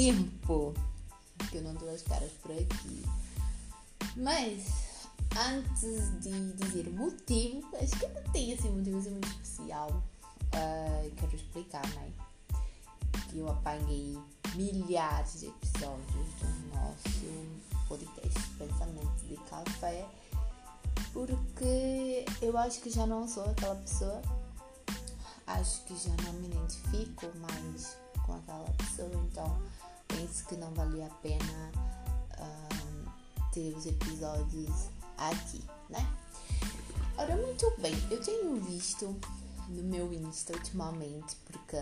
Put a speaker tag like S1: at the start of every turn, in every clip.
S1: tempo que eu não dou as caras por aqui. Mas, antes de dizer o motivo, acho que não tem assim um motivo muito especial. Uh, quero explicar, né? Que eu apanhei milhares de episódios do nosso podcast Pensamento de Café, porque eu acho que já não sou aquela pessoa, acho que já não me identifico mais com aquela pessoa, então penso que não valia a pena um, ter os episódios aqui, né? Ora, muito bem, eu tenho visto no meu Insta ultimamente, porque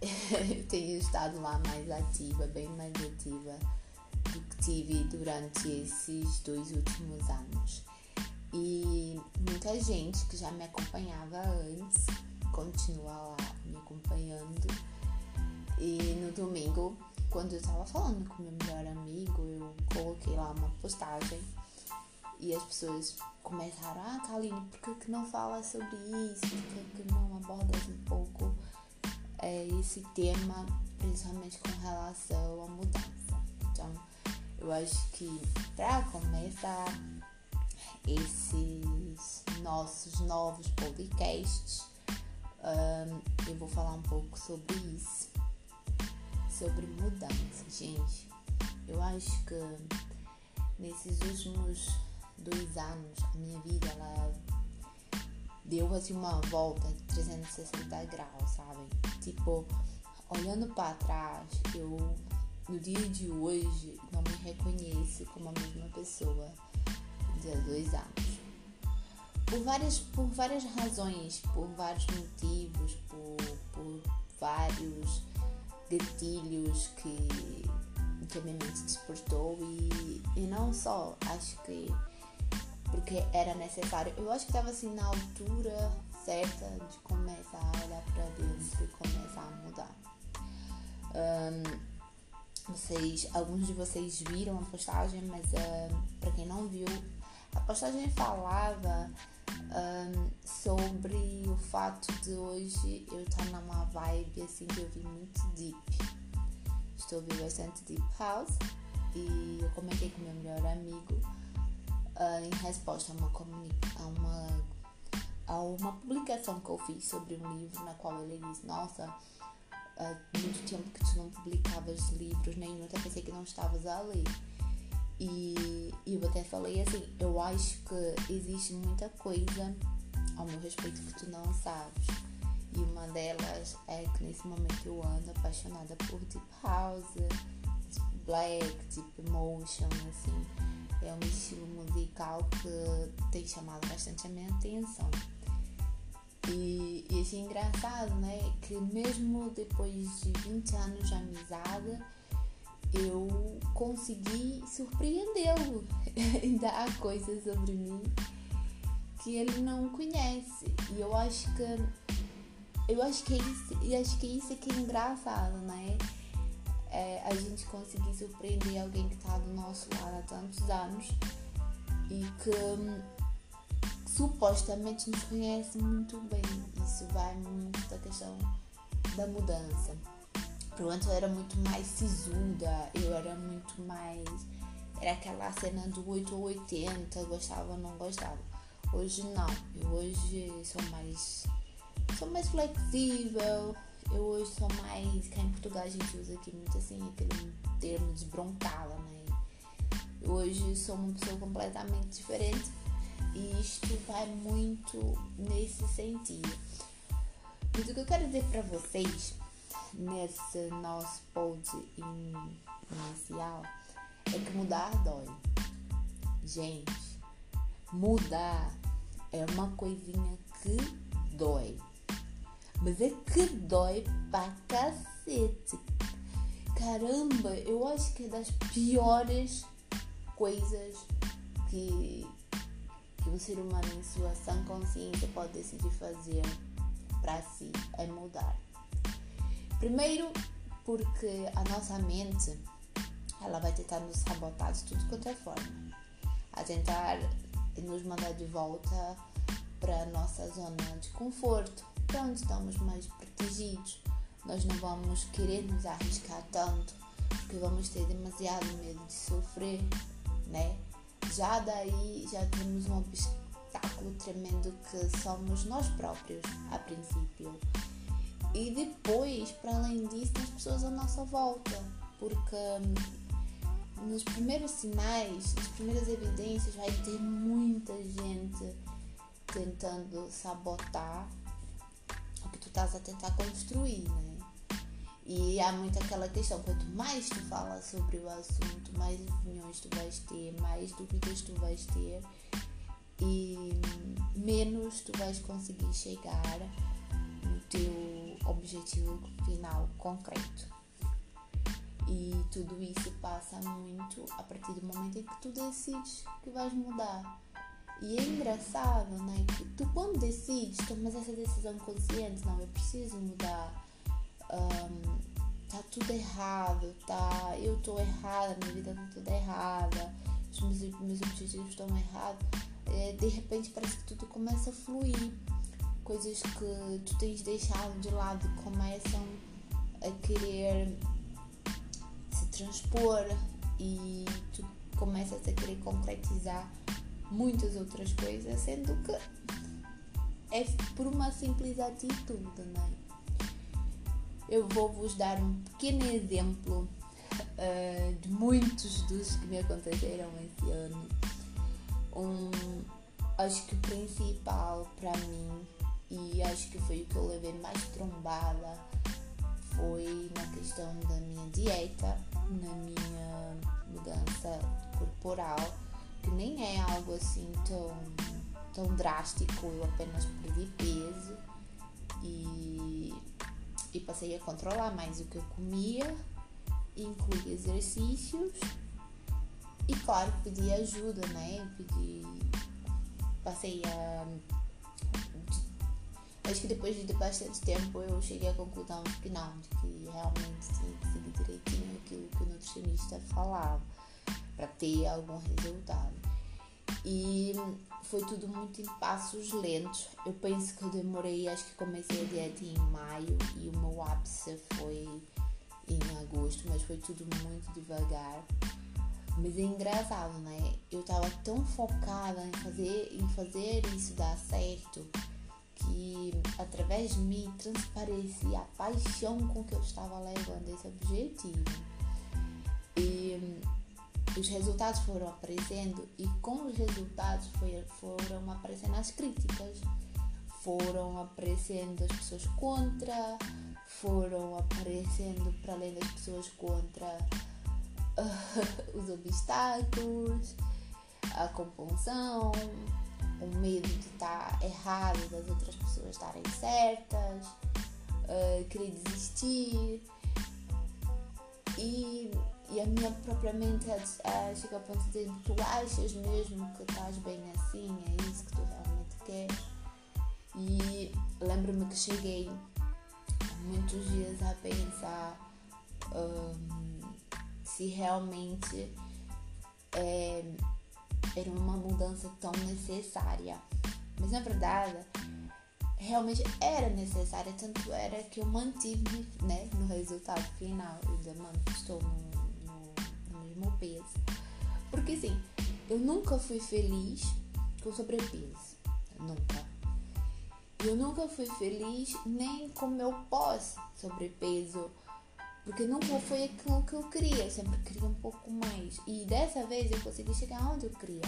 S1: eu tenho estado lá mais ativa, bem mais ativa do que tive durante esses dois últimos anos. E muita gente que já me acompanhava antes continua lá me acompanhando. E no domingo, quando eu estava falando com meu melhor amigo, eu coloquei lá uma postagem e as pessoas começaram: Ah, Kaline, por que, que não fala sobre isso? Por que, que não abordas um pouco é, esse tema, principalmente com relação à mudança? Então, eu acho que para começar esses nossos novos podcasts, um, eu vou falar um pouco sobre isso, sobre mudança, gente. Eu acho que nesses últimos dois anos a minha vida ela deu assim uma volta de 360 graus, sabe? Tipo, olhando para trás, eu no dia de hoje não me reconheço como a mesma pessoa de há dois anos. Por várias, por várias razões, por vários motivos, por, por vários gatilhos que, que a minha mente despertou e, e não só, acho que porque era necessário. Eu acho que estava assim na altura certa de começar a olhar para dentro e começar a mudar. Um, vocês, alguns de vocês viram a postagem, mas uh, para quem não viu, a postagem falava um, sobre o fato de hoje eu estar numa vibe assim de ouvir muito deep. Estou ouvindo bastante deep house e eu comentei com meu melhor amigo uh, em resposta a uma, a uma a uma publicação que eu fiz sobre um livro na qual ele disse, nossa, há muito tempo que tu não publicavas livros nenhum, até pensei que não estavas a ler. E, eu até falei assim, eu acho que existe muita coisa ao meu respeito que tu não sabes. E uma delas é que nesse momento eu ando apaixonada por Deep House, tipo Black, Deep Emotion, assim. É um estilo musical que tem chamado bastante a minha atenção. E, e achei engraçado, né? Que mesmo depois de 20 anos de amizade, eu consegui surpreendê-lo e dar coisas sobre mim que ele não conhece. E eu acho que eu acho que isso, e acho que isso é que é engraçado, né? É a gente conseguir surpreender alguém que está do nosso lado há tantos anos e que supostamente nos conhece muito bem. Isso vai muito da questão da mudança. Pronto, eu era muito mais sisuda, eu era muito mais. Era aquela cena do 8 ou 80, gostava ou não gostava. Hoje não, eu hoje sou mais. sou mais flexível, eu hoje sou mais. Cá em Portugal a gente usa aqui muito assim aquele termo desbroncada, né? Eu hoje sou uma pessoa completamente diferente e isto vai muito nesse sentido. Mas o que eu quero dizer para vocês nesse nosso pod inicial é que mudar dói. Gente, mudar é uma coisinha que dói. Mas é que dói pra cacete. Caramba, eu acho que é das piores coisas que que um ser humano em sua sã consciência pode decidir fazer para si é mudar. Primeiro, porque a nossa mente ela vai tentar nos sabotar de tudo quanto é forma. a tentar nos mandar de volta para a nossa zona de conforto, para onde estamos mais protegidos. Nós não vamos querer nos arriscar tanto, porque vamos ter demasiado medo de sofrer, né? Já daí já temos um obstáculo tremendo que somos nós próprios, a princípio. E depois, para além disso, as pessoas à nossa volta, porque hum, nos primeiros sinais, nas primeiras evidências, vai ter muita gente tentando sabotar o que tu estás a tentar construir, né? E há muito aquela questão, quanto mais tu falas sobre o assunto, mais opiniões tu vais ter, mais dúvidas tu vais ter e menos tu vais conseguir chegar teu objetivo final concreto. E tudo isso passa muito a partir do momento em que tu decides que vais mudar. E é engraçado, né? Que tu quando decides, tomas essa decisão consciente, não, eu preciso mudar. Um, tá tudo errado, tá? Eu tô errada, minha vida tá toda errada, os meus, meus objetivos estão errados. É, de repente parece que tudo começa a fluir. Coisas que tu tens deixado de lado começam a querer se transpor e tu começas a querer concretizar muitas outras coisas, sendo que é por uma simples atitude, não é? Eu vou vos dar um pequeno exemplo uh, de muitos dos que me aconteceram esse ano. Um, acho que o principal para mim, e acho que foi o que eu levei mais trombada, foi na questão da minha dieta, na minha mudança corporal que nem é algo assim tão, tão drástico, eu apenas perdi peso e, e passei a controlar mais o que eu comia, incluí exercícios e claro pedi ajuda, né? Pedi. Passei a. Acho que depois de bastante tempo eu cheguei à conclusão de não, de que realmente tinha que seguir direitinho aquilo que o nutricionista falava para ter algum resultado. E foi tudo muito em passos lentos. Eu penso que eu demorei, acho que comecei a dieta em maio e o meu ápice foi em agosto, mas foi tudo muito devagar. Mas é engraçado, né? Eu tava tão focada em fazer, em fazer isso dar certo que através de mim transparecia a paixão com que eu estava levando esse objetivo. E os resultados foram aparecendo e com os resultados foi, foram aparecendo as críticas, foram aparecendo as pessoas contra, foram aparecendo para além das pessoas contra uh, os obstáculos, a compunção, o medo de estar errado, das outras pessoas estarem certas, uh, querer desistir e e a minha própria mente chega ao ponto de dizer: tu achas mesmo que estás bem assim? É isso que tu realmente queres? E lembro-me que cheguei muitos dias a pensar um, se realmente é, era uma mudança tão necessária. Mas na verdade, realmente era necessária, tanto era que eu mantive né, no resultado final. Eu estou no mesmo peso. Porque assim, eu nunca fui feliz com sobrepeso. Nunca. Eu nunca fui feliz nem com meu pós-sobrepeso. Porque nunca foi aquilo que eu queria. Eu sempre queria um pouco mais. E dessa vez eu consegui chegar onde eu queria.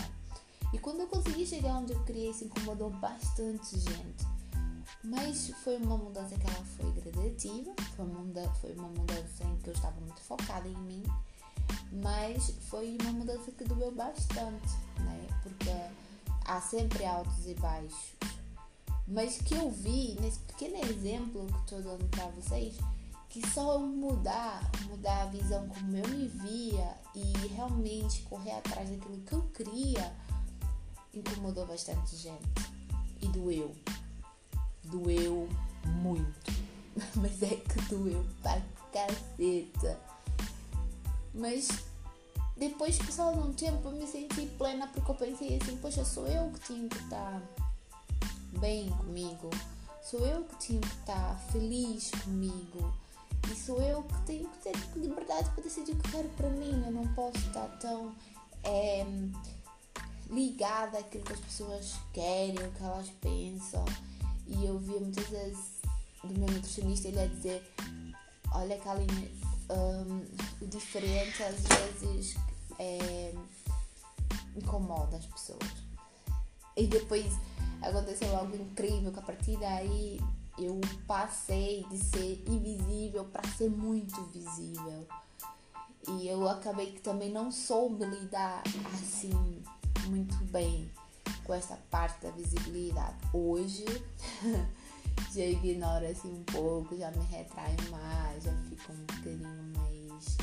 S1: E quando eu consegui chegar onde eu queria, isso incomodou bastante gente. Mas foi uma mudança que ela foi gradativa, foi uma, mudança, foi uma mudança em que eu estava muito focada em mim mas foi uma mudança que doeu bastante, né? Porque há sempre altos e baixos. Mas que eu vi nesse pequeno exemplo que estou dando para vocês, que só mudar, mudar a visão como eu me via e realmente correr atrás daquilo que eu queria, incomodou bastante gente. E doeu. Doeu muito. Mas é que doeu pra caceta. Mas depois passado um tempo eu me senti plena porque eu pensei assim, poxa, sou eu que tinha que estar bem comigo, sou eu que tinha que estar feliz comigo e sou eu que tenho que ter liberdade para decidir o que quero para mim. Eu não posso estar tão é, ligada àquilo que as pessoas querem, o que elas pensam. E eu via muitas vezes do meu nutricionista ele a dizer, olha Kaline, um, o diferente às vezes é, incomoda as pessoas. E depois aconteceu algo incrível que a partir daí eu passei de ser invisível para ser muito visível. E eu acabei que também não soube lidar assim muito bem com essa parte da visibilidade. Hoje já ignoro assim um pouco, já me retraio mais, já fico um bocadinho mais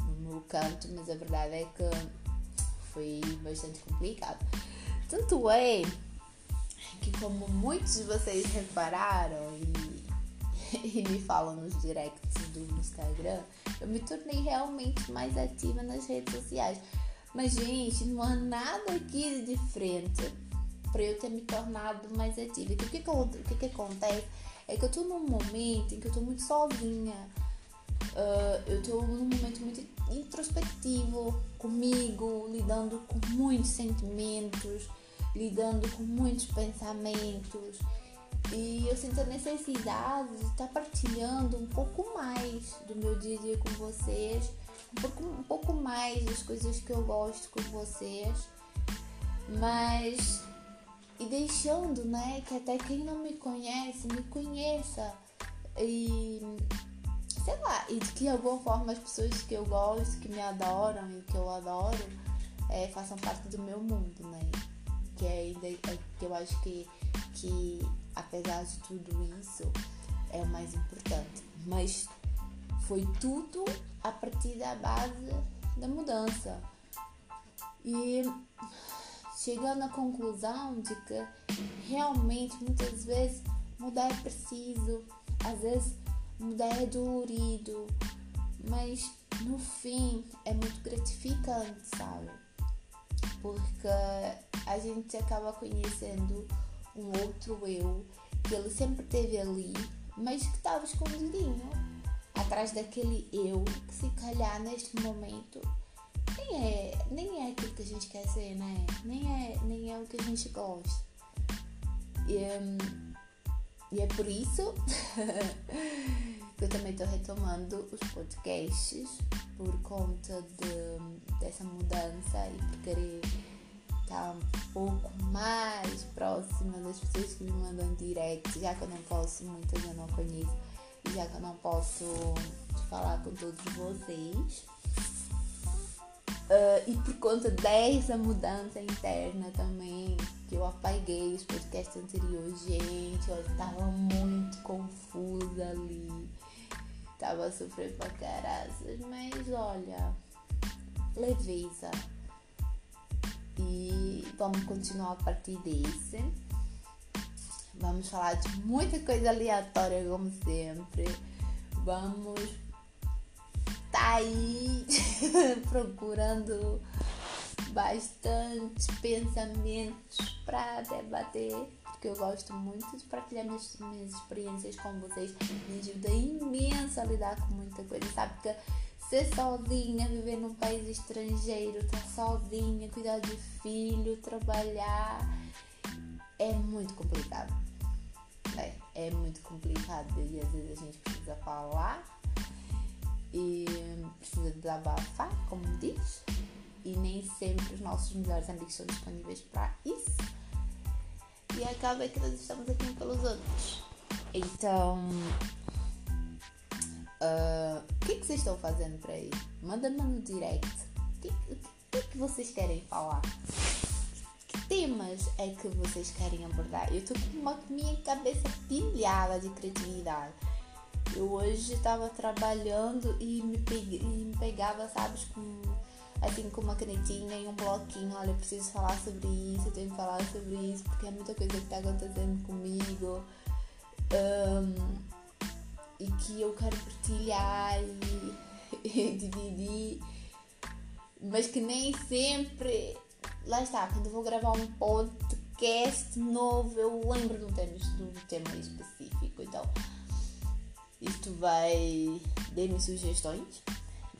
S1: no meu canto, mas a verdade é que foi bastante complicado. Tanto é que como muitos de vocês repararam e, e me falam nos directs do Instagram, eu me tornei realmente mais ativa nas redes sociais. Mas, gente, não há nada aqui de diferente para eu ter me tornado mais ativa. o que, que, o que, que acontece é que eu tô num momento em que eu tô muito sozinha. Uh, eu tô num momento muito introspectivo comigo, lidando com muitos sentimentos, lidando com muitos pensamentos. E eu sinto a necessidade de estar partilhando um pouco mais do meu dia a dia com vocês, um pouco, um pouco mais das coisas que eu gosto com vocês, mas e deixando, né, que até quem não me conhece me conheça e sei lá, e de que de alguma forma as pessoas que eu gosto, que me adoram e que eu adoro, é, façam parte do meu mundo, né? Que é ainda é, que eu acho que, que apesar de tudo isso é o mais importante. Mas foi tudo a partir da base da mudança. E chegando à conclusão de que realmente muitas vezes mudar é preciso, às vezes mudar é dolorido, mas no fim é muito gratificante, sabe? Porque a gente acaba conhecendo um outro eu que ele sempre teve ali, mas que estava escondidinho atrás daquele eu que se calhar neste momento nem é, nem é aquilo que a gente quer ser, né? Nem é, nem é o que a gente gosta. E, um, e é por isso eu também estou retomando os podcasts por conta de, dessa mudança e por querer estar um pouco mais próxima das pessoas que me mandam direct, já que eu não posso, muitas eu não conheço, e já que eu não posso falar com todos vocês. Uh, e por conta dessa mudança interna também, que eu apaguei os podcasts anteriores, gente, eu tava muito confusa ali. Tava sofrendo pra caraças, mas olha, leveza. E vamos continuar a partir desse. Vamos falar de muita coisa aleatória, como sempre. Vamos tá aí procurando bastante pensamentos para debater, porque eu gosto muito de partilhar minhas, minhas experiências com vocês. Me ajuda imenso a lidar com muita coisa, sabe? Porque ser sozinha, viver num país estrangeiro, estar tá sozinha, cuidar de filho, trabalhar, é muito complicado. É, é muito complicado e às vezes a gente precisa falar e precisa desabafar, como diz, e nem sempre os nossos melhores amigos são disponíveis para isso. E acaba que nós estamos aqui pelos outros. Então, uh, o que, que vocês estão fazendo para aí? Manda-me no direct. O que, que, que vocês querem falar? Que temas é que vocês querem abordar? Eu estou com uma minha cabeça pilhada de criatividade eu hoje estava trabalhando e me, me pegava, sabes, com assim com uma canetinha e um bloquinho, olha, eu preciso falar sobre isso, eu tenho que falar sobre isso, porque é muita coisa que está acontecendo comigo. Um, e que eu quero partilhar e, e dividir. mas que nem sempre. Lá está, quando eu vou gravar um podcast novo, eu lembro do tema, do tema específico. Então, isto vai. Dê-me sugestões,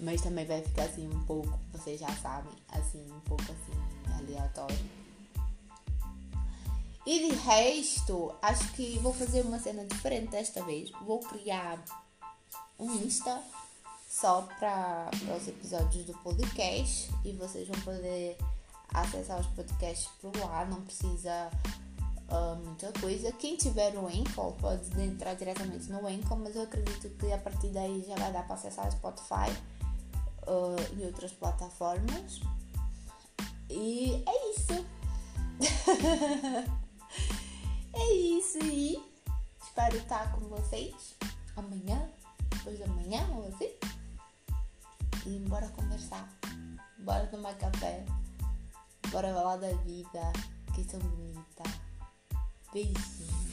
S1: mas também vai ficar assim um pouco, vocês já sabem, assim, um pouco assim, aleatório. E de resto, acho que vou fazer uma cena diferente desta vez. Vou criar um Insta só para os episódios do podcast e vocês vão poder acessar os podcasts por lá, não precisa uh, muita coisa. Quem tiver o Anchor pode entrar diretamente no Anchor, mas eu acredito que a partir daí já vai dar para acessar o Spotify uh, e outras plataformas. E é isso. é isso e espero estar com vocês amanhã, depois de amanhã ou assim. E bora conversar. Bora tomar café. Bora falar da vida, que são bonita. Beijinhos.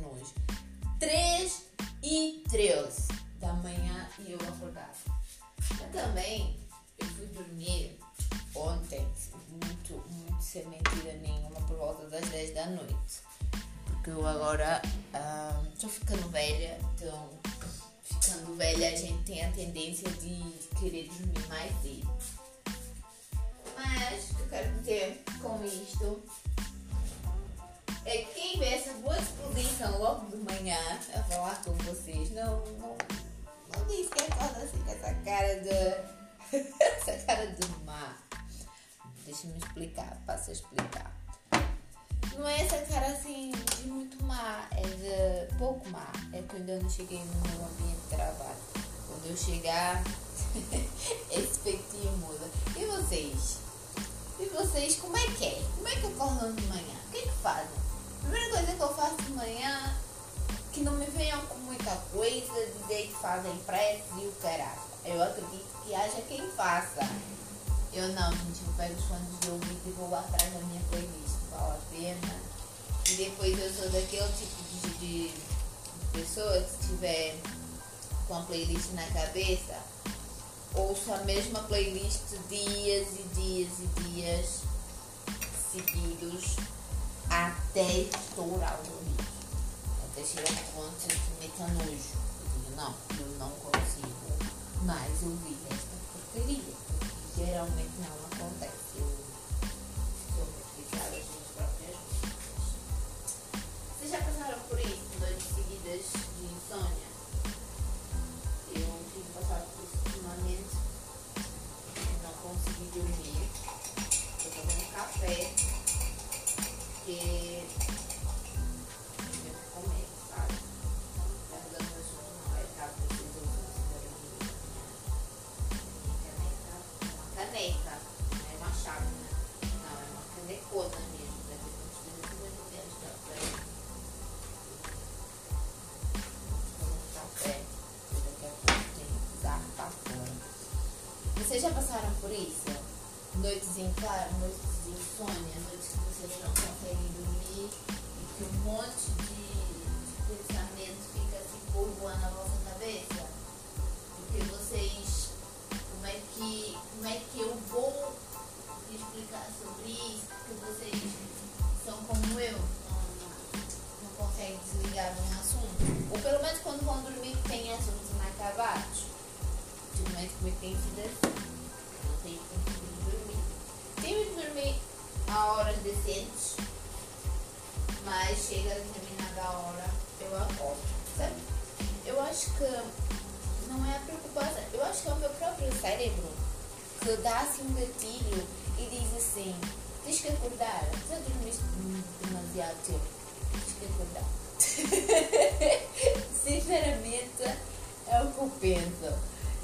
S1: Nojo. 3 e 13 da manhã e eu acordava. Eu também, eu fui dormir ontem, muito, muito sem mentira nenhuma, por volta das 10 da noite. Porque eu agora estou uh, ficando velha, então ficando velha a gente tem a tendência de querer dormir mais cedo. Mas o que eu quero dizer com isto é que quem vê essa boa disposição logo de manhã a falar com vocês, não, não, não diz que coisa assim com essa cara de. essa cara de má. Deixa-me explicar, passo a explicar. Não é essa cara assim de muito má, é de pouco má. É quando eu não cheguei no meu ambiente de trabalho. Quando eu chegar, esse peitinho muda. E vocês? E vocês, como é que é? Como é que acordam de manhã? O que é que fazem? A primeira coisa que eu faço de manhã, que não me venham com muita coisa, dizer que fazem prece e o caralho. Eu acredito que haja quem faça. Eu não, gente, eu pego os fones de ouvido e vou lá atrás da minha playlist, vale a pena. E depois eu sou daquele tipo de, de, de pessoa que tiver com a playlist na cabeça, ouço a mesma playlist dias e dias e dias seguidos até estourar o ouvido. Até chegar um ponto me meta nojo. Eu digo, não, eu não consigo mais ouvir esta porcaria geralmente não acontece. Eu muito viciada nas minhas próprias músicas. Vocês já passaram por isso, noites seguidas de insônia? Eu tive passado por isso ultimamente. Não consegui dormir. Estou fazendo café. Porque eu comer, sabe? Dando meu sono não caro, preciso caneta, não uma chávena, não, uma canecona mesmo, deve ter uns 250 anos pra frente. Tomando café, fora. Vocês já passaram por isso? Noites em claro, noites de insônia, noites que vocês não conseguem dormir e que um monte de, de pensamentos fica assim povoando na vossa cabeça? Porque vocês como é que, como é que eu vou explicar sobre isso, porque vocês são como eu, não, não, conseguem desligar de um assunto. Ou pelo menos quando vão dormir têm assuntos inacabados. Ultimamente comigo tem sido assim. Tenho conseguido dormir. Tenho de dormir a horas decentes, mas chega a determinada hora eu acordo. Sabe? Eu acho que não é a preocupação. Eu acho que é o meu próprio cérebro que dá assim um gatilho e diz assim: tens que acordar. Já dormiste demasiado tempo, tens que acordar. Sinceramente, é o que eu penso.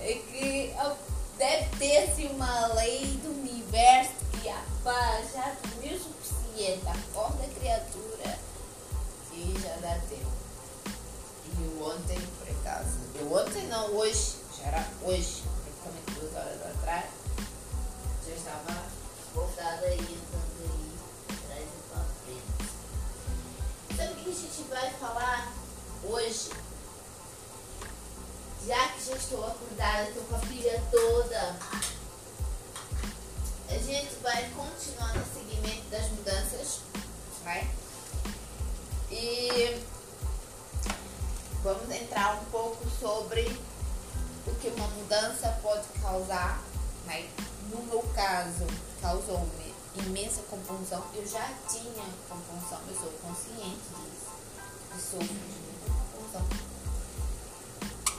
S1: É que deve ter assim uma lei do universo que a paz já dormiu o suficiente, a criatura e já dá tempo. E eu ontem, por acaso, eu ontem não, hoje, já era hoje, praticamente duas horas atrás, já estava voltada aí, andando aí, atrás e pra frente. O que a gente vai falar hoje? Estou acordada, estou com a filha toda, a gente vai continuar no seguimento das mudanças, vai? E vamos entrar um pouco sobre o que uma mudança pode causar, né? No meu caso, causou-me imensa compulsão. Eu já tinha compulsão, eu sou consciente disso. Eu de compulsão.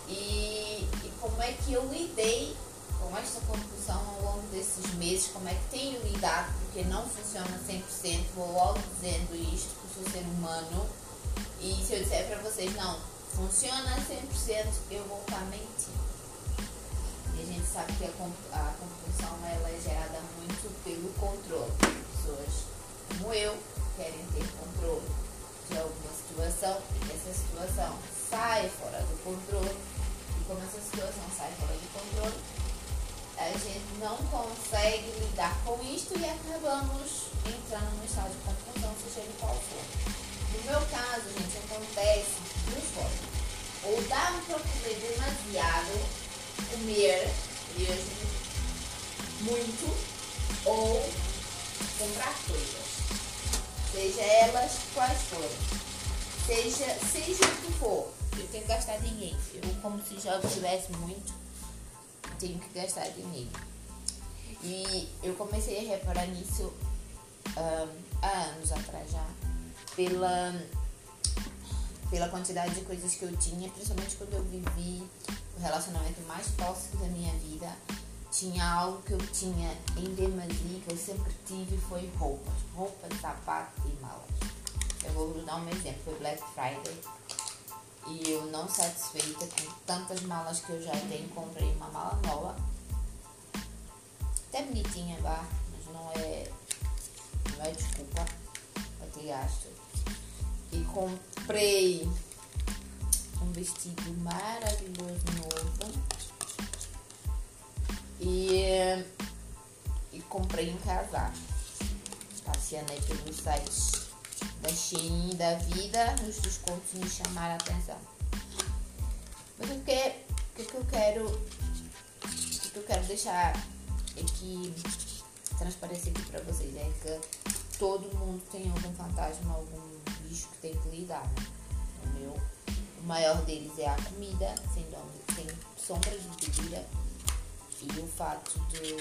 S1: E, e como é que eu lidei com esta compulsão ao longo desses meses? Como é que tenho lidado? Porque não funciona 100%. Vou logo dizendo isto, porque sou ser humano. E se eu disser para vocês, não, funciona 100%, eu vou estar mentindo. E a gente sabe que a, a compulsão ela é gerada muito pelo controle. Pessoas como eu querem ter controle de alguma situação e essa situação sai fora do controle. E como essa situação sai fora do controle, a gente não consegue lidar com isto e acabamos entrando no estado de compulsão, seja ele qual for. No meu caso, gente, acontece duas formas. Ou dá para comer demasiado, comer mesmo, muito, ou comprar coisas. Seja elas quais forem. Seja, seja o que for. Eu tenho que gastar dinheiro. Eu, como se já tivesse muito, tenho que gastar dinheiro. E eu comecei a reparar nisso um, há anos atrás já pela, pela quantidade de coisas que eu tinha, principalmente quando eu vivi o relacionamento mais tóxico da minha vida. Tinha algo que eu tinha em demasia, que eu sempre tive, foi roupas. Roupas, sapatos e malas. Eu vou dar um exemplo, foi Black Friday. E eu não satisfeita com tantas malas que eu já tenho, comprei uma mala nova. Até bonitinha, vá, mas não é, não é desculpa pra ter gasto. E comprei um vestido maravilhoso novo. E, e comprei um casaco. Passeando aí pelos sites da Shein da vida os descontos me chamaram a atenção. Mas o que, o que eu quero o que eu quero deixar aqui transparecer aqui para vocês é que todo mundo tem algum fantasma algum bicho que tem que lidar, né? O meu, o maior deles é a comida, sem, sem sombra de dúvida, e o fato de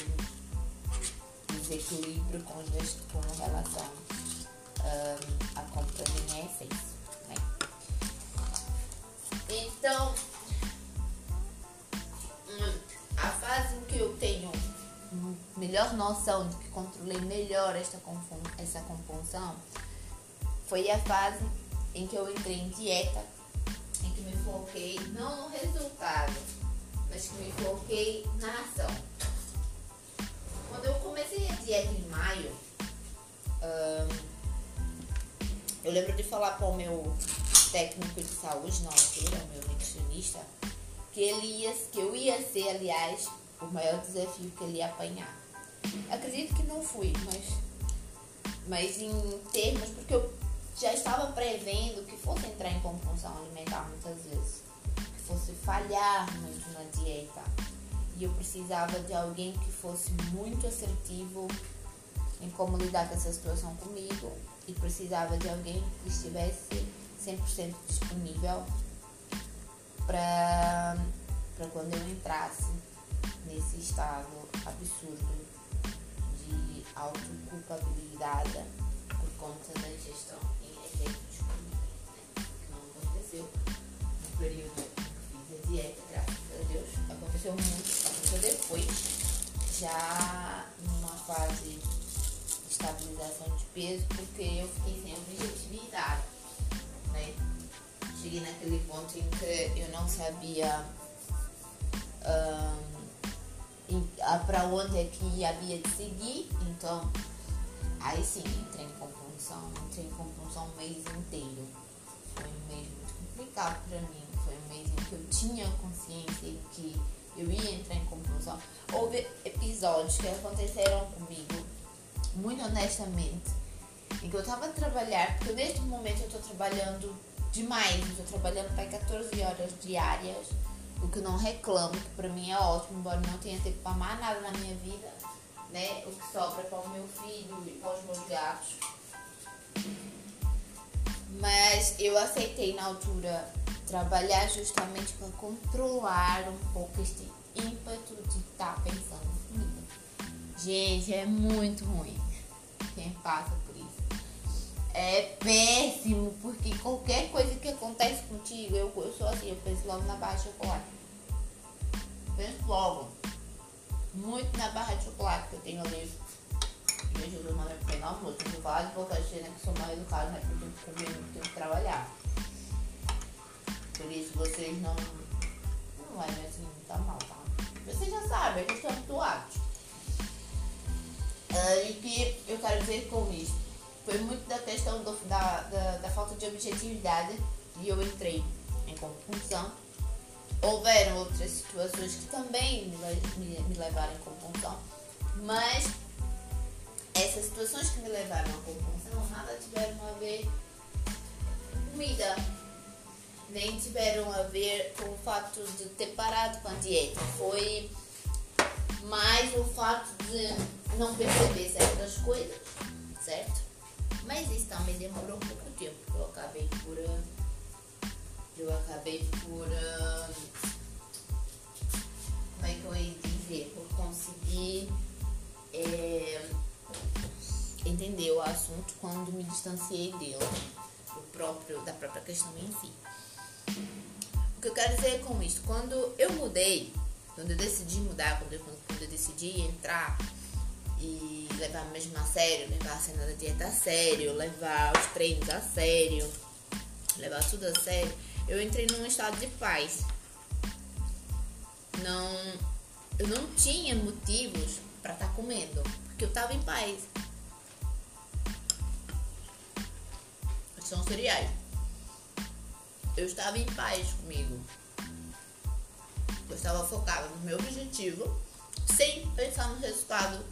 S1: desequilíbrio com, com relação um, à compra de minha essência. Né? Então, a fase em que eu tenho melhor noção de que controlei melhor esta essa compulsão foi a fase em que eu entrei em dieta, em que me foquei não no resultado, mas que me foquei na ação. Quando eu comecei a dieta em maio, eu lembro de falar para o meu técnico de saúde na altura, meu nutricionista, que ele ia, que eu ia ser, aliás, o maior desafio que ele ia apanhar. Acredito que não fui, mas, mas em termos, porque eu já estava prevendo que fosse entrar em compulsão alimentar muitas vezes, que fosse falhar muito na dieta. E eu precisava de alguém que fosse muito assertivo em como lidar com essa situação comigo e precisava de alguém que estivesse 100% disponível para quando eu entrasse nesse estado absurdo de autoculpabilidade por conta da ingestão período que fiz a dieta, graças a Deus, aconteceu muito, aconteceu depois, já numa fase estabilização de peso, porque eu fiquei sem objetividade, né? cheguei naquele ponto em que eu não sabia um, para onde é que havia de seguir, então aí sim entrei em compulsão, entrei em compulsão um mês inteiro. Foi um mês muito complicado para mim, foi um mês em que eu tinha consciência de que eu ia entrar em compulsão. Houve episódios que aconteceram comigo, muito honestamente, em que eu estava a trabalhar, porque neste momento eu estou trabalhando demais, estou trabalhando para 14 horas diárias, o que não reclamo, que para mim é ótimo, embora não tenha tempo para mais nada na minha vida, né? O que sobra para o meu filho e para os meus gatos. Mas eu aceitei na altura trabalhar justamente para controlar um pouco este ímpeto de estar tá pensando em comida. Gente, é muito ruim. Quem passa por isso. É péssimo, porque qualquer coisa que acontece contigo, eu, eu sou assim, eu penso logo na barra de chocolate. Penso logo. Muito na barra de chocolate que eu tenho ali. Gente, eu não lembro bem no almoço. Não vou falar de boca cheia, né? Que sou mal educada, né? Porque eu tenho que comer, eu tenho que trabalhar. Por isso vocês não. Não é assim, tá mal, tá? Vocês já sabem, eles estão habituados. Uh, e que eu quero dizer com isso? Foi muito da questão do, da, da, da, falta de objetividade e eu entrei em compulsão. Houveram outras situações que também me, me, me levaram em compulsão, mas essas situações que me levaram à compulsão nada tiveram a ver com comida, nem tiveram a ver com o fato de ter parado com a dieta. Foi mais o fato de não perceber certas coisas, certo? Mas isso também demorou um pouco tempo. Eu acabei por. Eu acabei por. Como é que eu ia dizer? Por conseguir é, entender o assunto quando me distanciei dele, do próprio, da própria questão em si. O que eu quero dizer com isso? Quando eu mudei, quando eu decidi mudar, quando eu, quando eu decidi entrar e levar mesmo a sério, levar a cena da dieta a sério, levar os treinos a sério, levar tudo a sério, eu entrei num estado de paz. Não, eu não tinha motivos para estar tá comendo, porque eu estava em paz. São cereais eu estava em paz comigo. Eu estava focada no meu objetivo, sem pensar no resultado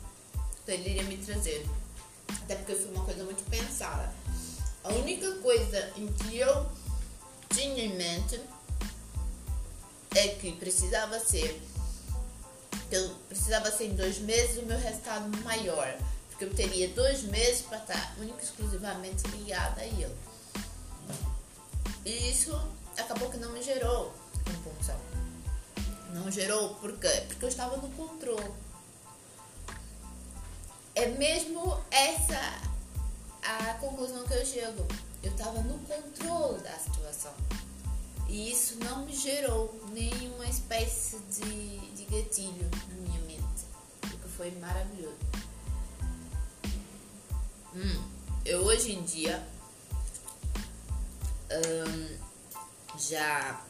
S1: que ele iria me trazer. Até porque foi uma coisa muito pensada. A única coisa em que eu tinha em mente é que precisava ser eu precisava ser em dois meses o meu resultado maior, porque eu teria dois meses para estar única e exclusivamente ligada a ele. E isso acabou que não me gerou compulsão. Não gerou, por quê? Porque eu estava no controle. É mesmo essa a conclusão que eu chego. Eu estava no controle da situação. E isso não me gerou nenhuma espécie de, de gatilho na minha mente. O que foi maravilhoso. Hum, eu hoje em dia um, já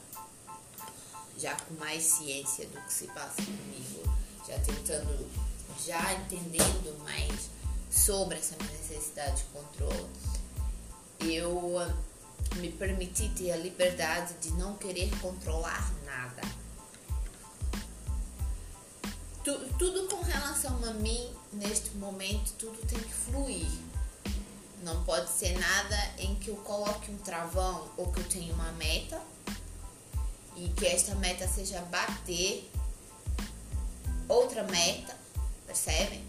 S1: já com mais ciência do que se passa comigo, já tentando, já entendendo mais sobre essa minha necessidade de controle, eu me permiti ter a liberdade de não querer controlar nada. tudo com relação a mim, neste momento, tudo tem que fluir não pode ser nada em que eu coloque um travão ou que eu tenha uma meta e que esta meta seja bater outra meta, percebem?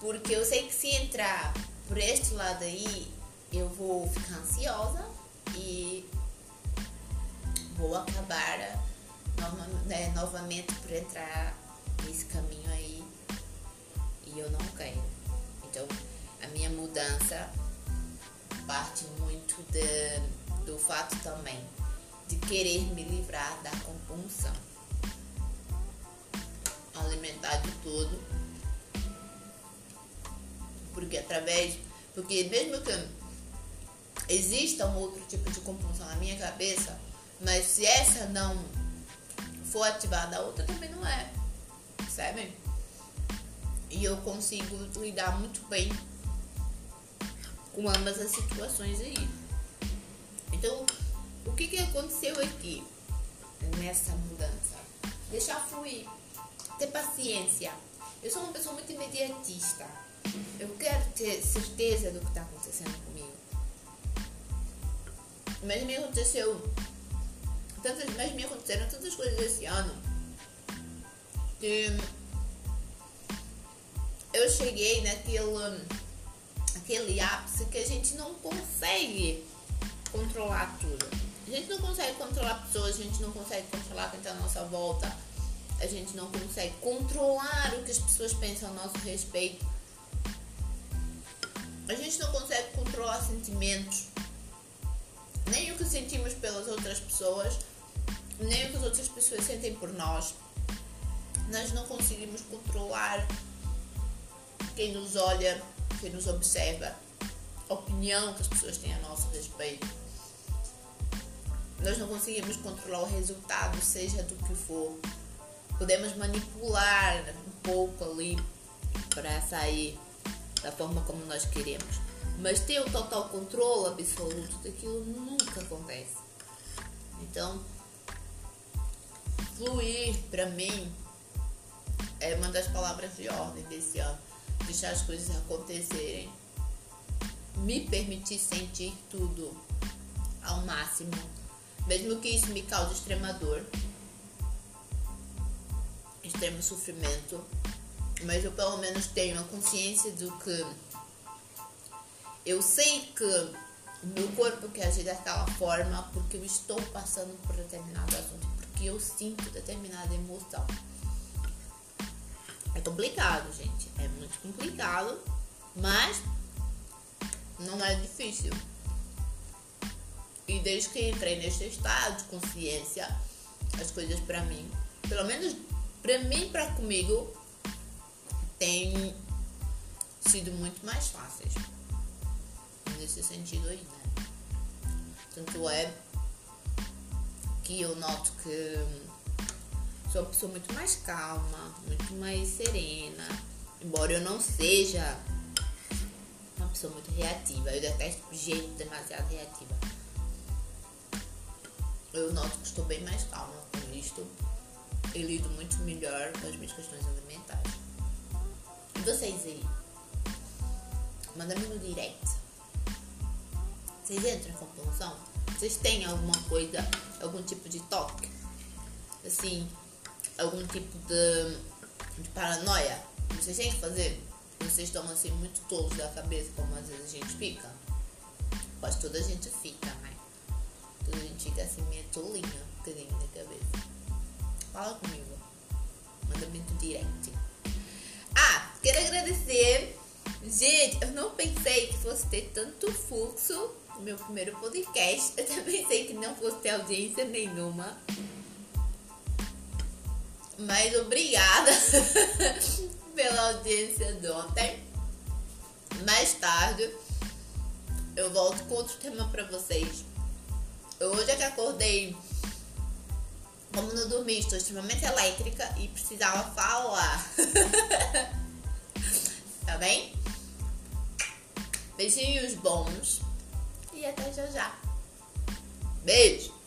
S1: Porque eu sei que se entrar por este lado aí, eu vou ficar ansiosa e vou acabar né, novamente por entrar nesse caminho aí e eu não quero. Então, a minha mudança parte muito de, do fato também de querer me livrar da compulsão alimentar de tudo porque através porque mesmo que exista um outro tipo de compulsão na minha cabeça, mas se essa não for ativada, a outra também não é. Percebem? E eu consigo lidar muito bem com ambas as situações aí. Então, o que, que aconteceu aqui nessa mudança? Deixar fluir, ter paciência. Eu sou uma pessoa muito imediatista. Eu quero ter certeza do que está acontecendo comigo. Mas me aconteceu. Tantas, mas me aconteceram tantas coisas esse ano que eu cheguei naquele aquele ápice que a gente não consegue controlar tudo. A gente não consegue controlar pessoas, a gente não consegue controlar quem está à nossa volta, a gente não consegue controlar o que as pessoas pensam a nosso respeito. A gente não consegue controlar sentimentos, nem o que sentimos pelas outras pessoas, nem o que as outras pessoas sentem por nós. Nós não conseguimos controlar quem nos olha, quem nos observa, a opinião que as pessoas têm a nosso respeito. Nós não conseguimos controlar o resultado, seja do que for. Podemos manipular um pouco ali para sair da forma como nós queremos. Mas ter o total controle absoluto daquilo nunca acontece. Então, fluir para mim é uma das palavras de ordem desse ano deixar as coisas acontecerem, me permitir sentir tudo ao máximo, mesmo que isso me cause extrema dor, extremo sofrimento, mas eu pelo menos tenho a consciência do que eu sei que meu corpo quer agir daquela forma porque eu estou passando por determinado assunto, porque eu sinto determinada emoção. É complicado, gente. É muito complicado, mas não é difícil. E desde que entrei neste estado de consciência, as coisas para mim, pelo menos para mim, para comigo, têm sido muito mais fáceis. Nesse sentido aí, né? Tanto é que eu noto que sou uma pessoa muito mais calma, muito mais serena. Embora eu não seja uma pessoa muito reativa. Eu detesto gente demasiado reativa. Eu noto que estou bem mais calma com isto. E lido muito melhor com as minhas questões alimentares. E vocês aí? Manda-me no direct. Vocês entram em compulsão? Vocês têm alguma coisa, algum tipo de toque? Assim, algum tipo de, de paranoia? Vocês têm que fazer? Vocês estão assim muito tolos da cabeça, como às vezes a gente fica? Quase toda a gente fica, né? Toda a gente fica assim meio tolinha, um bocadinho na cabeça. Fala comigo. Manda-me no direct. Ah, quero agradecer. Gente, eu não pensei que fosse ter tanto fluxo no meu primeiro podcast. Eu também pensei que não fosse ter audiência nenhuma. Mas obrigada pela audiência de ontem. Mais tarde eu volto com outro tema pra vocês. Hoje é que acordei, como não dormi, estou extremamente elétrica e precisava falar. tá bem? Beijinhos bons e até já já. Beijo!